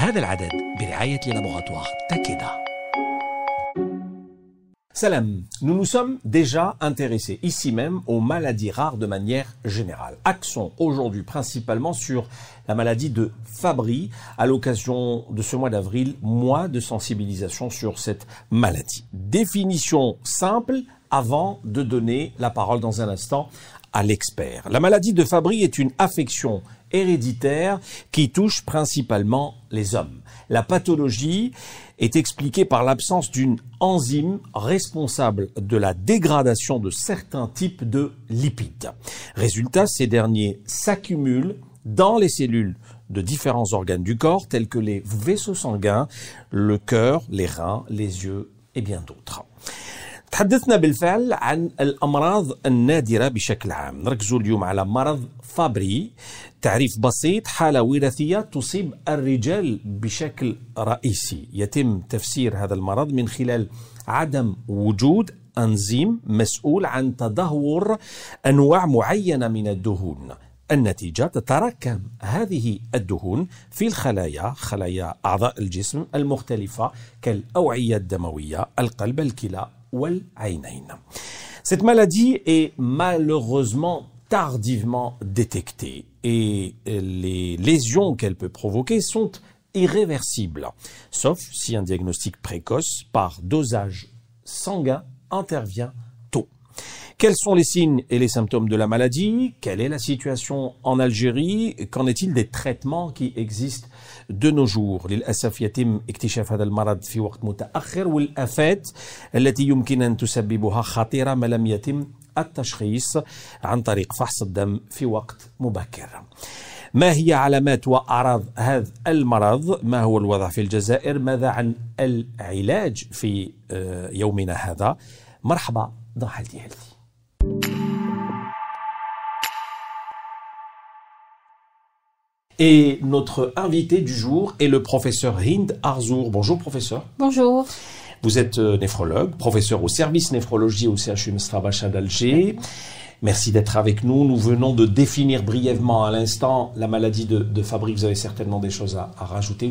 هذا العدد برعاية لابوغاتوار تاكيدا Salam, nous nous sommes déjà intéressés ici même aux maladies rares de manière générale. Accent aujourd'hui principalement sur la maladie de Fabry à l'occasion de ce mois d'avril, mois de sensibilisation sur cette maladie. Définition simple avant de donner la parole dans un instant à l'expert. La maladie de Fabry est une affection héréditaire qui touche principalement les hommes. La pathologie est expliquée par l'absence d'une enzyme responsable de la dégradation de certains types de lipides. Résultat, ces derniers s'accumulent dans les cellules de différents organes du corps tels que les vaisseaux sanguins, le cœur, les reins, les yeux et bien d'autres. تحدثنا بالفعل عن الأمراض النادرة بشكل عام. نركزوا اليوم على مرض فابري. تعريف بسيط حالة وراثية تصيب الرجال بشكل رئيسي. يتم تفسير هذا المرض من خلال عدم وجود أنزيم مسؤول عن تدهور أنواع معينة من الدهون. النتيجة تتراكم هذه الدهون في الخلايا خلايا أعضاء الجسم المختلفة كالأوعية الدموية القلب الكلى Cette maladie est malheureusement tardivement détectée et les lésions qu'elle peut provoquer sont irréversibles, sauf si un diagnostic précoce par dosage sanguin intervient. Quels sont les signes et les symptômes de la maladie? Quelle est la situation en Algérie? Qu'en est-il des traitements qui existent de nos jours? للأسف يتم اكتشاف هذا المرض في وقت متأخر والآفات التي يمكن أن تسببها خطيرة ما لم يتم التشخيص عن طريق فحص الدم في وقت مبكر ما هي علامات وأعراض هذا المرض ما هو الوضع في الجزائر ماذا عن العلاج في يومنا هذا مرحبا Healthy Healthy. Et notre invité du jour est le professeur Hind Arzour. Bonjour professeur. Bonjour. Vous êtes euh, néphrologue, professeur au service néphrologie au CHU Mstrabacha d'Alger. Merci d'être avec nous. Nous venons de définir brièvement à l'instant la maladie de, de Fabry. Vous avez certainement des choses à, à rajouter.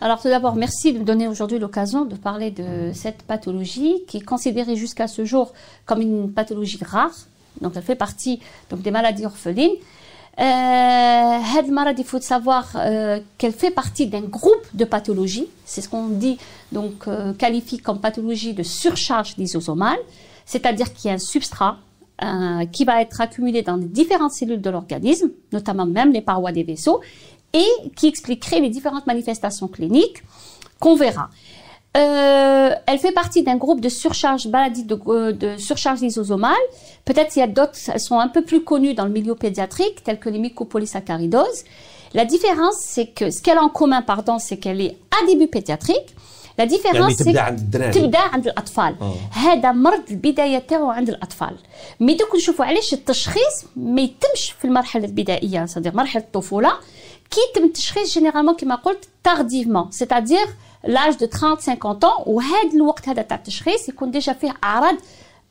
Alors tout d'abord, merci de me donner aujourd'hui l'occasion de parler de cette pathologie qui est considérée jusqu'à ce jour comme une pathologie rare. Donc elle fait partie donc, des maladies orphelines. Euh, Maladie, il faut savoir euh, qu'elle fait partie d'un groupe de pathologies. C'est ce qu'on dit, donc, euh, qualifie comme pathologie de surcharge lysosomale. C'est-à-dire qu'il y a un substrat euh, qui va être accumulé dans les différentes cellules de l'organisme, notamment même les parois des vaisseaux, et qui expliquerait les différentes manifestations cliniques qu'on verra. Euh, elle fait partie d'un groupe de surcharge maladie de, euh, surcharge lysosomale. Peut-être il y a d'autres, elles sont un peu plus connues dans le milieu pédiatrique, telles que les mycopolysaccharidoses. La différence, c'est que ce qu'elle a en commun, pardon, c'est qu'elle est à début pédiatrique. La différence c'est تبدأ عند الأطفال. هذا مرض البداية تاعو عند الأطفال. مي دوك نشوفوا علاش التشخيص ما يتمش في المرحلة البدائية صديق مرحلة الطفولة. كي يتم التشخيص جينيرالمون كما قلت tardivement c'est-à-dire l'âge de 30 50 ans وهذا الوقت هذا تاع التشخيص يكون ديجا فيه أعراض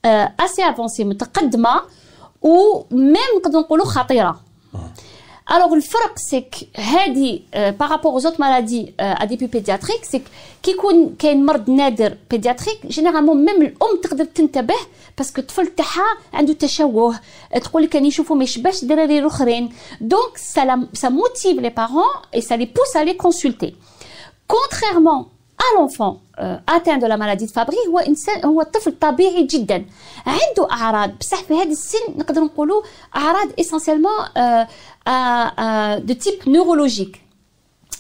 اسي افونسي متقدمة وميم نقدر نقولوا خطيرة. Alors le فرق c'est que هذه par rapport aux autres maladies à début pédiatrique c'est كي يكون كاين مرض نادر pédiatrique généralement même الام تقدر تنتبه باسكو الطفل تاعها عنده تشوه تقول لك كان يشوفوا ما يشبهش الدراري الاخرين دونك ça ça motive les parents et ça les pousse à les consulter contrairement à l'enfant atteint de la maladie de Fabry هو انسان هو طفل طبيعي جدا عنده اعراض بصح في هذا السن نقدر نقولوا اعراض essentiellement de type neurologique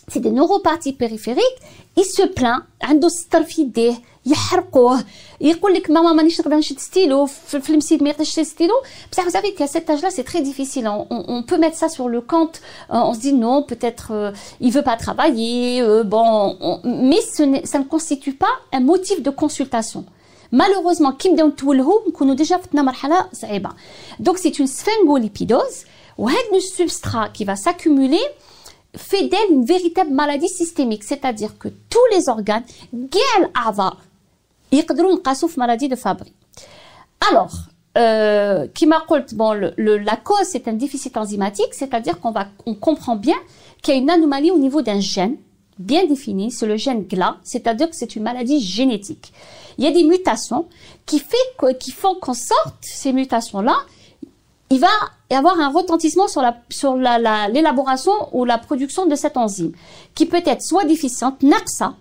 c'est des neuropathies périphériques il se plaint عنده ستر في يديه يحرقوه يقول لك ماما مانيش نقدر نشد ستيلو في المسيد ما يقدرش يشد ستيلو بصح vous savez qu'à cet âge là c'est très difficile on, on, peut mettre ça sur le compte on se dit non peut-être euh, il veut pas travailler euh, bon on, mais ce ça ne constitue pas un motif de consultation malheureusement كي نبداو نتولهو نكونوا ديجا فتنا مرحله صعيبه donc c'est une sphingolepidose وهذا السبسترا qui va s'accumuler fait d'elle une véritable maladie systémique c'est-à-dire que tous les organes كاع الاعضاء يقدروا ينقاسوا في maladie de Fabry alors euh, qui m'a bon, le, le, la cause c'est un déficit enzymatique, c'est-à-dire qu'on va, on comprend bien qu'il y a une anomalie au niveau d'un gène bien défini, c'est le gène GLA, c'est-à-dire que c'est une maladie génétique. Il y a des mutations qui, fait, qui font qu'en sorte ces mutations-là, il va y avoir un retentissement sur la sur l'élaboration ou la production de cette enzyme qui peut être soit déficiente ناقصه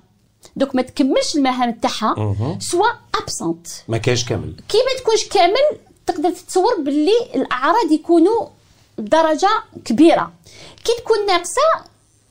donc ما تكملش المهام تاعها soit absente ما كاينش كامل. كي ما تكونش كامل تقدر تتصور باللي الأعراض يكونوا بدرجة كبيرة. كي تكون ناقصة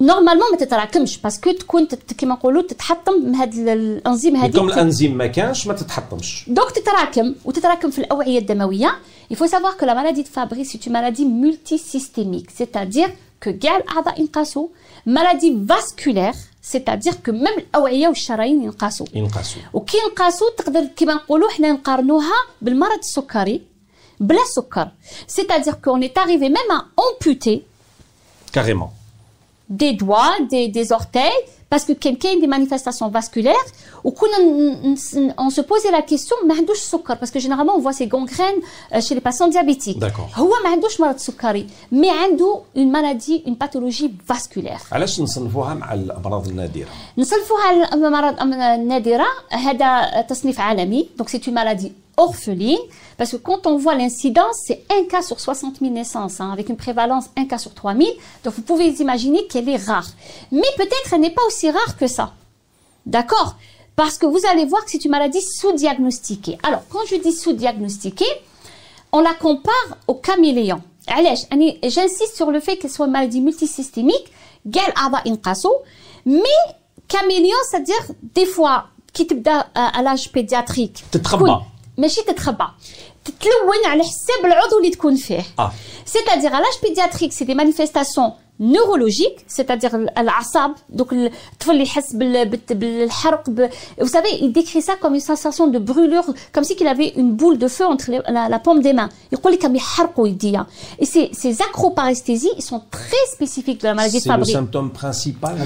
نورمالمون ما تتراكمش باسكو تكون كيما نقولوا تتحطم من هذا الانزيم هذه كم الانزيم ما كانش ما تتحطمش دونك تتراكم وتتراكم في الاوعيه الدمويه il faut savoir que la maladie de Fabry c'est une maladie multisystémique c'est-à-dire que كاع الاعضاء ينقصوا maladie vasculaire c'est-à-dire que même الاوعيه والشرايين ينقصوا ينقصوا وكي ينقصوا تقدر كيما نقولوا حنا نقارنوها بالمرض السكري بلا سكر c'est-à-dire qu'on est arrivé même à amputer carrément des doigts, des, des orteils, parce que quelqu'un a des manifestations vasculaires, ou on se posait la question, parce que généralement on voit ces gangrènes euh, chez les patients diabétiques. D'accord. Mais il a une maladie, une pathologie vasculaire. علاش نصنفوها مع الامراض النادره؟ نصنفوها الامراض النادره هذا تصنيف عالمي donc c'est une maladie orpheline, Parce que quand on voit l'incidence, c'est un cas sur 60 000 naissances, hein, avec une prévalence un cas sur 3 000. Donc vous pouvez imaginer qu'elle est rare. Mais peut-être elle n'est pas aussi rare que ça. D'accord? Parce que vous allez voir que c'est une maladie sous-diagnostiquée. Alors, quand je dis sous-diagnostiquée, on la compare au caméléon. Allez, J'insiste sur le fait qu'elle soit une maladie multisystémique, mais caméléon, c'est-à-dire des fois, qui à l'âge pédiatrique. T'es très bas. Mais je suis très bas. تتلون على حساب العضو اللي تكون فيه اه سيتادير علاش بيدياتريك سي دي مانيفيستاسيون neurologique, c'est-à-dire l'asab, donc le vous savez, il décrit ça comme une sensation de brûlure, comme si qu'il avait une boule de feu entre les, la, la, paume des mains. Hein. Et ces, ces acroparesthésies sont très spécifiques de la maladie de Fabry. C'est le symptôme principal. C'est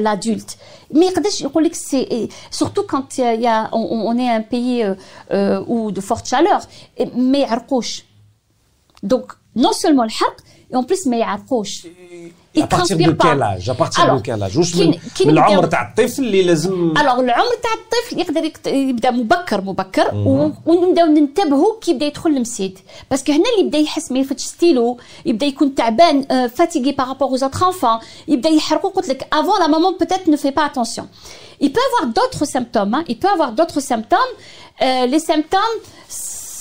l'adulte. Mais surtout quand euh, il y a, on, on est un pays euh, euh où de forte chaleur, ما يعرقوش دونك نون سولمون الحرق اون بليس ما يعرقوش à partir de quel âge à partir de quel âge واش من, من العمر تاع الطفل اللي لازم الوغ العمر تاع الطفل يقدر يبدا مبكر مبكر ونبداو ننتبهوا كي يبدا يدخل المسيد باسكو هنا اللي يبدا يحس ما يفتش ستيلو يبدا يكون تعبان فاتيغي بارابور aux autres enfants يبدا يحرقوا قلت لك avant la maman peut-être ne fait pas attention il peut avoir d'autres symptômes hein. il peut avoir d'autres symptômes euh, les symptômes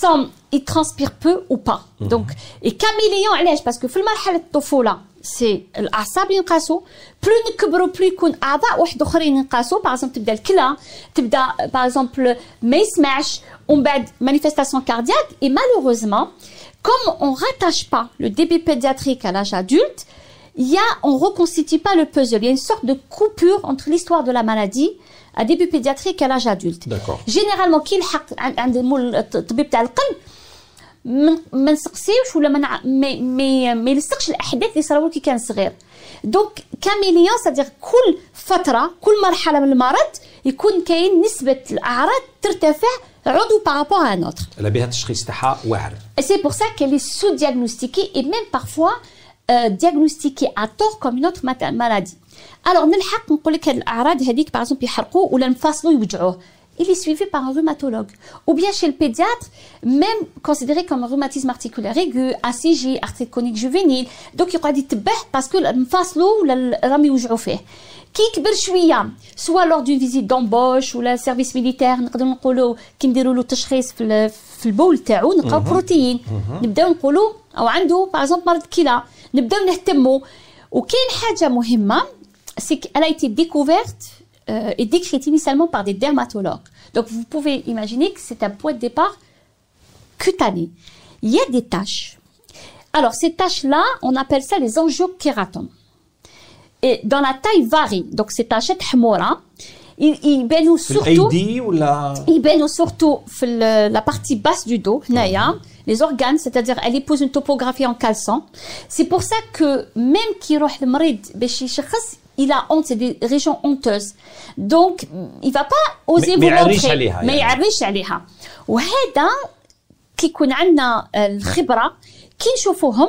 sont il transpire peu ou pas mhm. donc et caméléon علاش باسكو في المرحله الطفوله سي الاعصاب ينقاسوا بلو نكبروا بلو يكون اعضاء واحد اخرين ينقاسوا باغ اكزومبل تبدا الكلى تبدا باغ اكزومبل ما يسمعش ومن بعد مانيفيستاسيون كاردياك اي مالوروزمون comme on rattache pas le début pédiatrique à l'âge adulte, il y a, on reconstitue pas le puzzle. Il y a une sorte de coupure entre l'histoire de la maladie à début pédiatrique à l'âge adulte. Généralement, qui عند الطبيب تاع القلب ما نسقسيوش ولا ما ما يلصقش الاحداث اللي صراو كي كان صغير دونك كاميليون سادير كل فتره كل مرحله من المرض يكون كاين نسبه الاعراض ترتفع عضو بارابور ان اوتر لا بها التشخيص تاعها واعر سي بور سا كيل سو ديagnostiquée et même parfois euh, diagnostiquée à tort comme une autre maladie الوغ نلحق نقول لك هاد الاعراض هذيك باغ يحرقوا ولا نفاصلوا يوجعوه il est suivi par un rhumatologue. Ou bien chez le pédiatre, même considéré comme un rhumatisme articulaire aigu, ACG, arthrite chronique juvénile. Donc il dit parce que l'mfaslo ou rami وجعوا فيه. كي يكبر شويه سواء lors d'une visite d'embauche ou le service militaire نقدر نقولوا كي نديروا له تشخيص في في البول تاعو نلقاو بروتين نبداو نقولوا او عنده باغ اكزومبل مرض كلى نبداو نهتموا وكاين حاجه مهمه سي elle a été découverte euh, est décrite initialement par des dermatologues. Donc vous pouvez imaginer que c'est un point de départ cutané. Il y a des taches Alors, ces taches-là, on appelle ça les angiokératomes. Et dans la taille varie. Donc, ces tachettes حمورة يبانوا surtout يبانوا surtout في la partie basse du dos هنايا les organes c'est-à-dire elle épouse une topographie en caleçon c'est pour ça que même qui يروح المريض باش يشخص il a honte, c'est des régions honteuses. Donc, il va pas oser vous montrer. ما يعريش عليها. وهذا كي يكون عندنا الخبرة كي نشوفوهم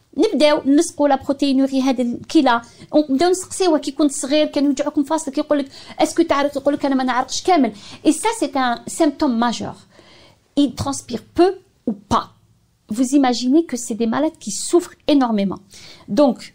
نبداو نلصقوا لا بروتينوري هذا الكلى نبداو نسقسيوه كي كنت صغير كان يوجعوك مفاصل كيقول لك اسكو تعرف يقول لك انا ما نعرقش كامل اي سا سي ان سيمبتوم ماجور il transpire peu ou pas. Vous imaginez que c'est des malades qui souffrent énormément. Donc,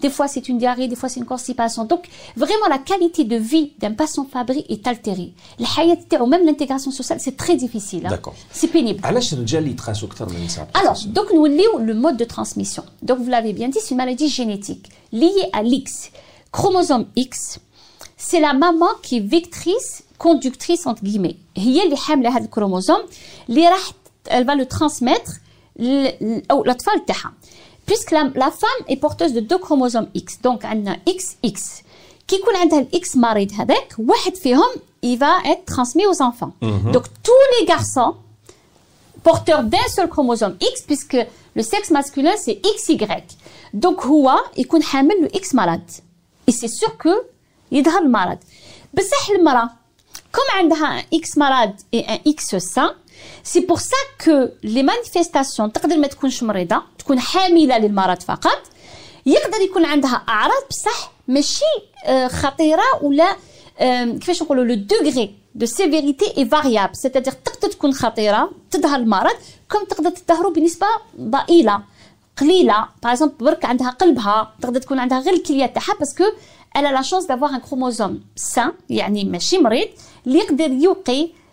Des fois, c'est une diarrhée, des fois, c'est une constipation. Donc, vraiment, la qualité de vie d'un patient Fabry est altérée. Le hayat, ou même l'intégration sociale, c'est très difficile. Hein. D'accord. C'est pénible. Alors, donc, nous lions le mode de transmission. Donc, vous l'avez bien dit, c'est une maladie génétique liée à l'X. Chromosome X, c'est la maman qui est vectrice, conductrice, entre guillemets. Elle a le chromosome, elle va le transmettre l'enfant puisque la, femme est porteuse de deux chromosomes X. Donc, elle a XX. Qui connaît un X mari avec, il va être transmis aux enfants. Mhm. Donc, tous les garçons porteurs d'un seul chromosome X, puisque le sexe masculin, c'est XY. Donc, Houa, il connaît le X malade. Et c'est sûr que il est malade. Mais comme elle a un X malade et un X sain, c'est pour ça que les manifestations تقدر ما تكونش مريضة تكون حاملة للمرض فقط. يقدر يكون عندها أعراض بصح ماشي خطيرة ولا كيفاش نقولوا لو دوغري دو سيفيريتي اي فاريابل سيتادير تقدر تكون خطيرة تظهر المرض كم تقدر تظهر بنسبة ضئيلة قليلة. باغ برك عندها قلبها تقدر تكون عندها غير الكلية تاعها باسكو a la chance d'avoir un chromosome sain يعني ماشي مريض اللي يقدر يوقي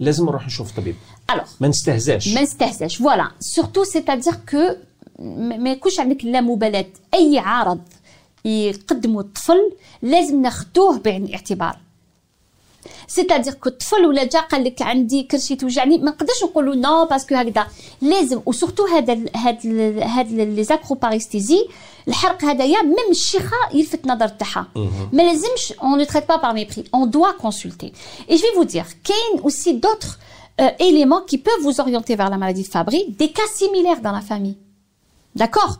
لازم نروح نشوف طبيب. Alors, ما نستهزاش. ما نستهزاش. فوالا سورتو سيتادير كو ما يكونش عندك لا مبالاة أي عارض يقدمه الطفل لازم ناخذوه بعين الاعتبار. سيتادير كو الطفل ولا جا قال لك عندي كرشي توجعني ما نقدرش نقولوا نو باسكو هكذا لازم وسورتو هذا هاد هاد لي زاكروباريستيزي الحرق هذايا ميم الشيخه يلفت النظر تاعها ما لازمش اون نو تريت با بار ميبري اون دوا كونسلتي اي جو في فو دير كاين اوسي دوتر euh, éléments qui peuvent vous orienter vers la maladie de Fabry, des cas similaires dans la famille. D'accord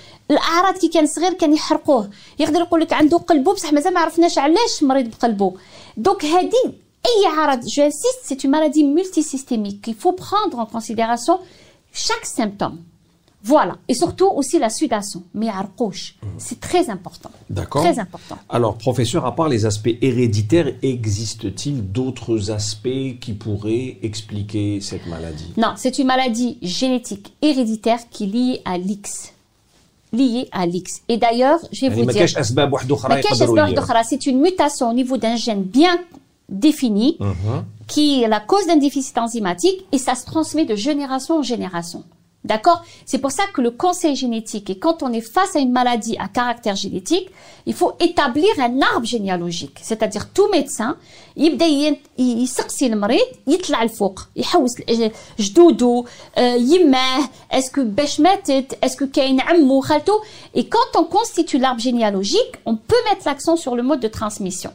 الاعراض كي كان صغير كان يحرقوه يقدر يقول لك عنده قلبو بصح مازال ما عرفناش علاش مريض بقلبو دونك هذه اي عرض جو انسيست سي اون مالادي مولتي سيستيميك il faut prendre en considération chaque symptôme Voilà. Et surtout aussi la sudation. Mais arcouche. C'est très important. D'accord. Très important. Alors, professeur, à part les aspects héréditaires, existe-t-il d'autres aspects qui pourraient expliquer cette maladie Non, c'est une maladie génétique héréditaire qui est liée à l'X. liée à l'X. Et d'ailleurs, je vais vous dire. C'est une mutation au niveau d'un gène bien défini qui est la cause d'un déficit enzymatique et ça se transmet de génération en génération. D'accord C'est pour ça que le conseil génétique, et quand on est face à une maladie à caractère génétique, il faut établir un arbre généalogique. C'est-à-dire tout médecin يبدا ين- يسقسي المريض يطلع الفوق يحوس ال- جدوده آه، يماه اسكو باش ماتت اسكو كاين عمو خالته et quand on constitue l'arbre généalogique on peut mettre l'accent sur le mode de transmission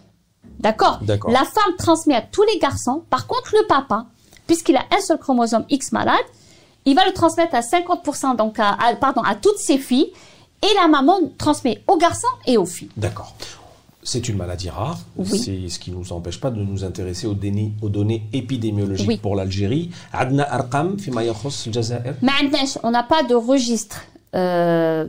D'accord D'accord. La femme transmet à tous les garçons. Par contre, le papa, puisqu'il a un seul chromosome X malade, il va le transmettre à 50%, donc à, toutes ses filles, et la maman transmet aux garçons et aux filles. D'accord. C'est une maladie rare, c'est ce qui ne nous empêche pas de nous intéresser aux, données épidémiologiques pour l'Algérie. Adna Arqam, On n'a pas de registre euh,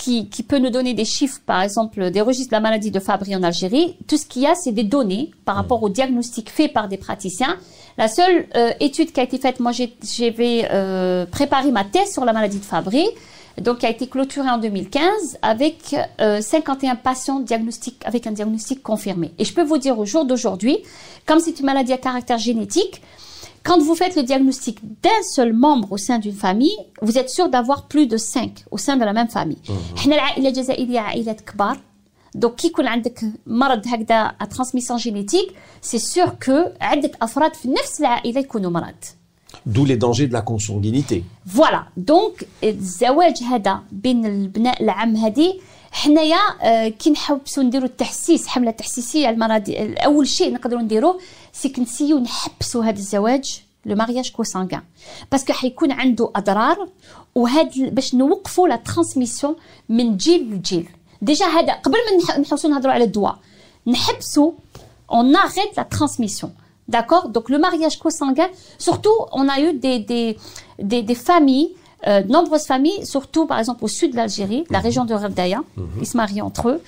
qui, qui peut nous donner des chiffres, par exemple, des registres de la maladie de Fabry en Algérie. Tout ce qu'il y a, c'est des données par rapport au diagnostic fait par des praticiens. La seule euh, étude qui a été faite, moi, j'ai- j'avais euh, préparé ma thèse sur la maladie de Fabry, donc qui a été clôturée en 2015 avec euh, 51 patients diagnostiques avec un diagnostic confirmé. Et je peux vous dire au jour d'aujourd'hui, comme c'est une maladie à caractère génétique, quand vous faites le diagnostic d'un seul membre au sein d'une famille, vous êtes sûr d'avoir plus de 5 au sein de la même famille. احنا العائله الجزائريه عائلات كبار دونك كي يكون عندك مرض هكذا à transmission génétique c'est sûr que عده افراد في نفس العائله يكونوا مرض D'où les dangers de la consanguinité. فوالا دونك الزواج هذا بين البناء العام هذه حنايا آه، كي نحبسوا نديروا التحسيس حمله تحسيسيه على المرض اول شيء نقدروا نديروه سي كنسيو نحبسوا هذا الزواج لو مارياج كوسانغان باسكو حيكون عنده اضرار وهاد ال- باش نوقفوا لا ترانسميسيون من جيل لجيل ديجا هذا قبل ما نح- نحوسوا نهضروا على الدواء نحبسوا on arrête la transmission. D'accord Donc le mariage consanguin, surtout on a eu des, des, des, des familles, euh, de nombreuses familles, surtout par exemple au sud de l'Algérie, la région de Rabdaya, ils se marient entre eux.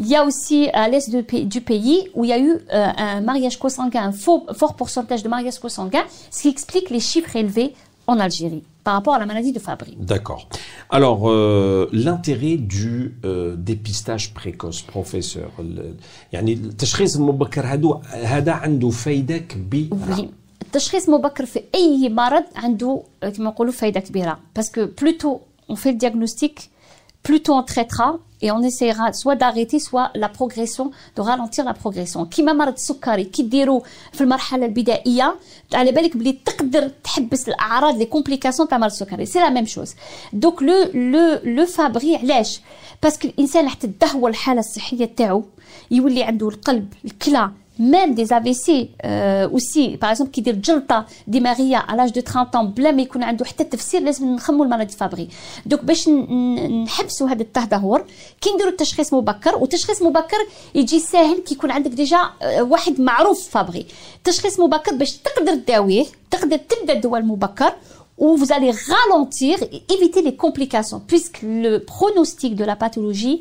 Il y a aussi à l'est de pa- du pays où il y a eu euh, un mariage consanguin, un faux, fort pourcentage de mariage consanguin, ce qui explique les chiffres élevés en Algérie par rapport à la maladie de Fabry. D'accord. Alors, euh, l'intérêt du euh, dépistage précoce, professeur. ال- يعني التشخيص المبكر هادو هذا عنده فايدة كبيرة. Oui. التشخيص مبكر في اي مرض عنده آه، كما نقولوا فايده كبيره باسكو بلوتو on fait le diagnostic plutôt on traitera et on essaiera soit d'arrêter soit la progression de ralentir la progression كيما مرض السكري كي ديروا في المرحله البدائيه على بالك بلي تقدر تحبس الاعراض لي كومبليكاسيون تاع مرض السكري سي لا ميم شوز دوك لو لو لو فابري علاش باسكو الانسان حتى تدهور الحاله الصحيه تاعو يولي عنده القلب الكلى même des AVC euh, aussi par exemple كي يدير جلطه دماغيه à l'âge de 30 ans بلا ما يكون عنده حتى تفسير لازم نخمو المرض فابري دوك باش ن- ن- نحبسوا هذا التدهور كي نديروا التشخيص مبكر وتشخيص مبكر يجي ساهل كي يكون عندك ديجا آه، واحد معروف فابري تشخيص مبكر باش تقدر تداويه تقدر تبدا الدواء المبكر où vous allez ralentir et éviter les complications, puisque le pronostic de la pathologie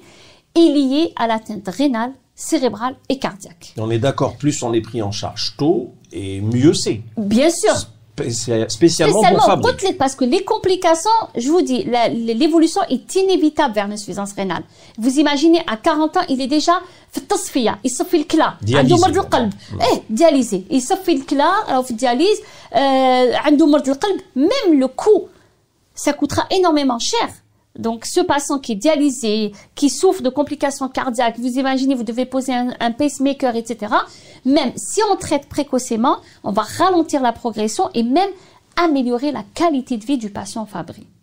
est lié à l'atteinte rénale, cérébrale et cardiaque. On est d'accord, plus on est pris en charge tôt, et mieux c'est. Bien sûr, Spécia- spécialement, pour spécialement Fabry. côtelette, parce que les complications, je vous dis, la- l'évolution est inévitable vers l'insuffisance rénale. Vous imaginez, à 40 ans, il est déjà في التصفية يصفي الكلى دياليزي. عنده مرض القلب ايه دياليزي يصفي الكلى راهو في الدياليز آه عنده مرض القلب même le coût ça coûtera énormément cher. donc, ce patient qui est dialysé, qui souffre de complications cardiaques, vous imaginez, vous devez poser un, pacemaker, etc. Même si on traite précocement, on va ralentir la progression et même améliorer la qualité de vie du patient Fabry.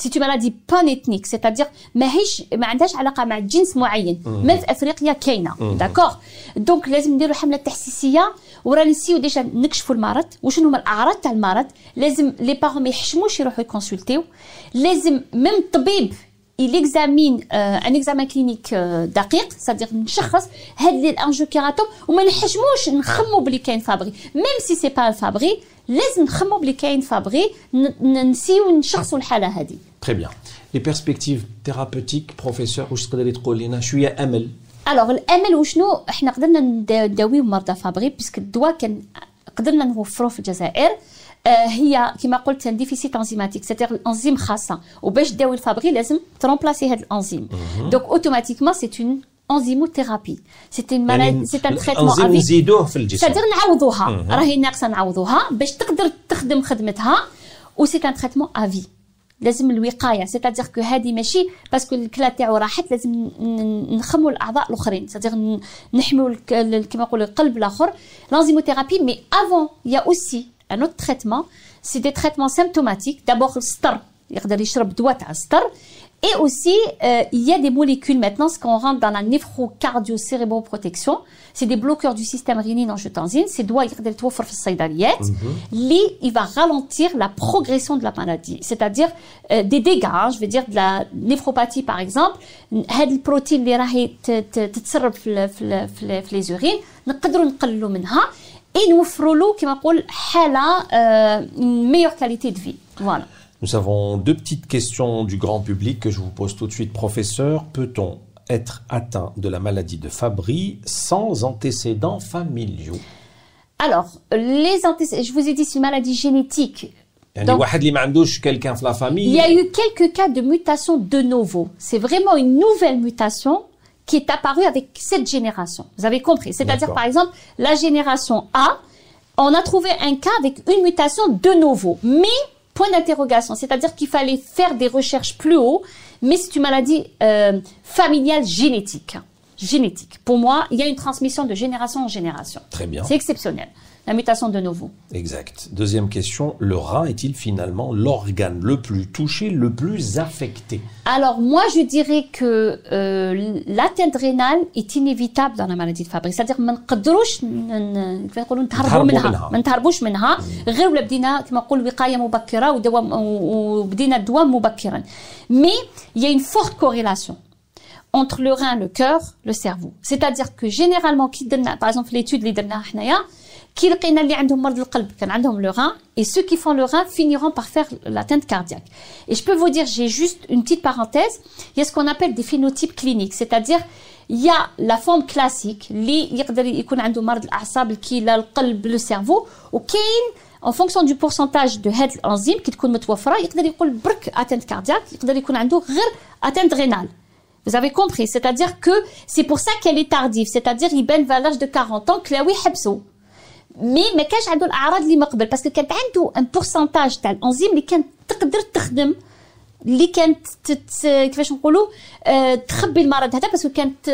C'est une maladie pan-ethnique, c'est-à-dire ماهيش ما عندهاش علاقه مع جنس معين même في افريقيا كاينة داكور دونك لازم نديروا حمله تحسيسيه وراني نسيو ديجا نكشفوا المرض وشنو هما الاعراض تاع المرض لازم لي بارون ما يحشموش يروحوا يكونسلتيو لازم ميم الطبيب il examine euh, un examen clinique euh, دقيق c'est-à-dire نشخص هاد لي الانجيوكيراتوم وما نحشموش نخمو بلي كاين فابري ميم سي سي با الفابري لازم نخمو بلي كاين فابري نسيو نشخصوا الحالة هذه Très bien. Les perspectives thérapeutiques, professeur, واش تقدري تقول لنا شوية امل الوغ الامل وشنو إحنا قدرنا نداويو مرضى فابري باسكو الدواء كان قدرنا نوفروه في الجزائر. آه هي كما قلت ديفيسيت انزيماتيك سيتير الانزيم خاصة. وباش تداوي الفابري لازم ترومبلاسي هذا الأنزيم. دونك اوتوماتيكمون سي اون انزيموثيرابي سي اون مالادي سي ان تريتمون الأنزيم نزيدوه في الجسم. سيتير نعوضوها. راهي ناقصة نعوضوها باش تقدر تخدم خدمتها. و سي ان تريتمون افي لازم الوقاية. سيتادير كو هذه ماشي باسكو الكلا تاعو راحت لازم نخموا الأعضاء الأخرين. سيتادير نحموا كما نقولوا القلب الآخر. لانزيموثيرابي مي افون يا اوسي ان اوت تريتمون سي دي تريتمون سيمتوماتيك دابور السطر يقدر يشرب دواء تاع السطر Et aussi, euh, il y a des molécules maintenant, ce qu'on rentre dans la néphrocardio-cérébroprotection, c'est des bloqueurs du système rénine-angiotensine. C'est doigt il va ralentir la progression de la maladie, c'est-à-dire euh, des dégâts, hein, je veux dire de la néphropathie par exemple. هاد protéine اللي راهي تتسرب في في في les urines نقدروا نقللوا منها et نوفروا له كما نقول حاله une meilleure qualité de vie. Voilà. Nous avons deux petites questions du grand public que je vous pose tout de suite. Professeur, peut-on être atteint de la maladie de Fabry sans antécédents familiaux? Alors, les antécédents, je vous ai dit, c'est une maladie génétique. Donc. Il y a eu quelques cas de mutation de novo. C'est vraiment une nouvelle mutation qui est apparue avec cette génération. Vous avez compris C'est-à-dire, par exemple, la génération A, on a trouvé un cas avec une mutation de novo. Mais point d'interrogation. C'est-à-dire qu'il fallait faire des recherches plus haut, mais c'est une maladie euh, familiale génétique. Génétique. Pour moi, il y a une transmission de génération en génération. Très bien. C'est exceptionnel la mutation de nouveau. Exact. Deuxième question, le rein est-il finalement l'organe le plus touché, le plus affecté Alors moi je dirais que euh, l'atteinte rénale est inévitable dans la maladie de Fabry. C'est-à-dire ما نقدروش نقولوا نتهربوا منها ما نتهربوش منها غير ولا بدينا كما نقول وقايه مبكره ودواء وبدينا الدواء مبكرا. Mais il y a une forte corrélation entre le rein, le cœur, le cerveau. C'est-à-dire que généralement, par exemple l'étude اللي درناها حنايا كي لقينا اللي عندهم مرض القلب كان عندهم le rein et ceux qui font le rein finiront par faire l'atteinte cardiaque. Et je peux vous dire, j'ai juste une petite parenthèse, il y a ce qu'on appelle des phénotypes cliniques, c'est-à-dire il y a la forme classique اللي يقدر يكون عنده مرض الاعصاب الكلى القلب لو سيرفو وكاين en fonction du pourcentage de هاد الانزيم كي تكون متوفره يقدر يقول برك atteinte cardiaque يقدر يكون عنده غير atteinte rénale Vous avez compris, c'est-à-dire que c'est pour ça qu'elle est tardive, c'est-à-dire il بان à l'âge de 40 ans كلاوي حبسوا مي ما كانش عنده الاعراض اللي مقبل باسكو كانت عنده ان بورسنتاج تاع الانزيم اللي كانت تقدر تخدم اللي كانت تت... كيفاش نقولوا آه تخبي المرض هذا باسكو كانت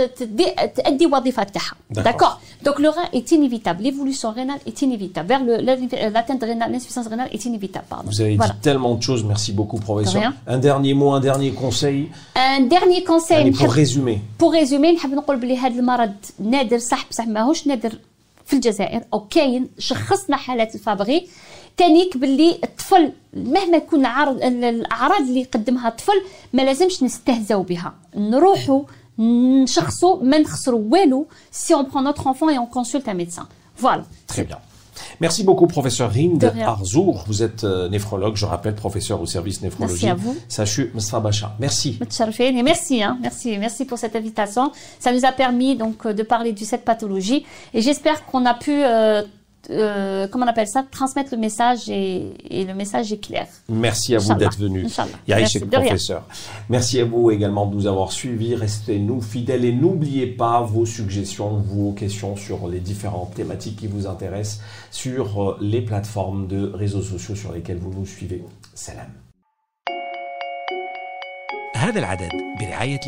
تأدي وظيفه تاعها داكور دونك لو رين ايت انيفيتابل ليفولوسيون رينال ايت انيفيتابل vers le l'atteinte rénale l'insuffisance rénale est inévitable pardon vous avez voilà. dit tellement de choses merci beaucoup professeur un dernier mot un dernier conseil un dernier conseil يعني pour résumer pour résumer نحب نقول بلي هذا المرض نادر صح بصح ماهوش نادر في الجزائر. أو كاين شخصنا حالات الفابغي. تانيك باللي الطفل مهما يكون عرض الأعراض اللي يقدمها الطفل ما لازمش نستهزأو بها. نروحوا نشخصوا ما نخسروا والو سي اون برون نوتر انفون اي اون كونسولت ان ميدسان فوالا تري بيان Merci beaucoup, professeur Rind Arzour. Vous êtes euh, néphrologue, je rappelle, professeur au service néphrologie. Merci à vous. Sachu Bacha. Merci. Merci, hein, merci, merci pour cette invitation. Ça nous a permis donc euh, de parler de cette pathologie et j'espère qu'on a pu euh, euh, comment on appelle ça, transmettre le message et, le message est clair. Merci à vous d'être venu. Merci, professeur. Merci à vous également de nous avoir suivis. Restez-nous fidèles et n'oubliez pas vos suggestions, vos questions sur les différentes thématiques qui vous intéressent sur euh, les plateformes de réseaux sociaux sur lesquelles vous nous suivez. Salam. هذا العدد برعاية